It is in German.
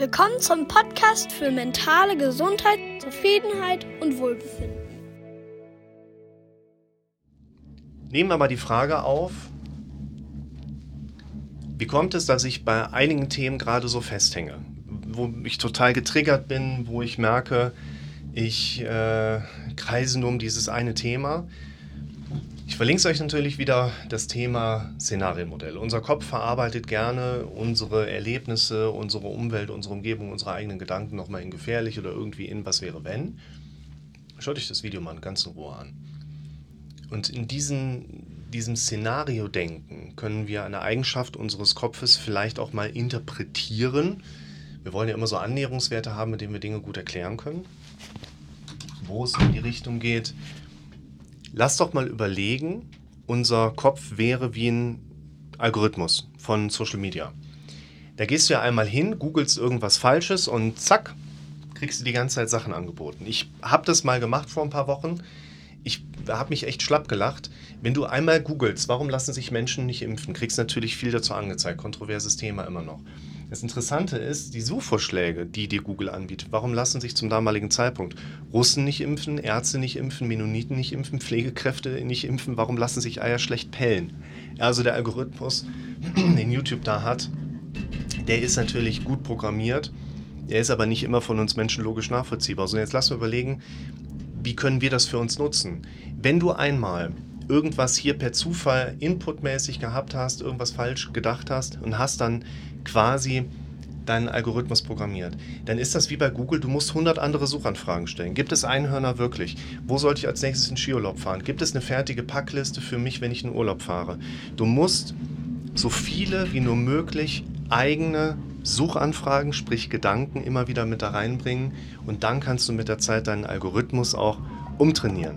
Willkommen zum Podcast für mentale Gesundheit, Zufriedenheit und Wohlbefinden. Nehmen wir mal die Frage auf, wie kommt es, dass ich bei einigen Themen gerade so festhänge? Wo ich total getriggert bin, wo ich merke, ich äh, kreise nur um dieses eine Thema. Verlinke euch natürlich wieder das Thema Szenarienmodell. Unser Kopf verarbeitet gerne unsere Erlebnisse, unsere Umwelt, unsere Umgebung, unsere eigenen Gedanken nochmal in gefährlich oder irgendwie in was wäre wenn. Schaut euch das Video mal ganz in Ruhe an. Und in diesen, diesem Szenario-Denken können wir eine Eigenschaft unseres Kopfes vielleicht auch mal interpretieren. Wir wollen ja immer so Annäherungswerte haben, mit denen wir Dinge gut erklären können. Wo es in die Richtung geht, Lass doch mal überlegen, unser Kopf wäre wie ein Algorithmus von Social Media. Da gehst du ja einmal hin, googelst irgendwas Falsches und zack, kriegst du die ganze Zeit Sachen angeboten. Ich habe das mal gemacht vor ein paar Wochen. Ich habe mich echt schlapp gelacht. Wenn du einmal googelst, warum lassen sich Menschen nicht impfen, kriegst natürlich viel dazu angezeigt. Kontroverses Thema immer noch. Das Interessante ist, die Suchvorschläge, die dir Google anbietet, warum lassen sich zum damaligen Zeitpunkt Russen nicht impfen, Ärzte nicht impfen, Mennoniten nicht impfen, Pflegekräfte nicht impfen, warum lassen sich Eier schlecht pellen? Also der Algorithmus, den YouTube da hat, der ist natürlich gut programmiert, der ist aber nicht immer von uns Menschen logisch nachvollziehbar. So, jetzt lass wir überlegen, wie können wir das für uns nutzen? Wenn du einmal irgendwas hier per Zufall inputmäßig gehabt hast, irgendwas falsch gedacht hast und hast dann quasi deinen Algorithmus programmiert, dann ist das wie bei Google, du musst 100 andere Suchanfragen stellen. Gibt es Einhörner wirklich? Wo sollte ich als nächstes in Skiurlaub fahren? Gibt es eine fertige Packliste für mich, wenn ich in Urlaub fahre? Du musst so viele wie nur möglich eigene Suchanfragen, sprich Gedanken immer wieder mit da reinbringen und dann kannst du mit der Zeit deinen Algorithmus auch umtrainieren.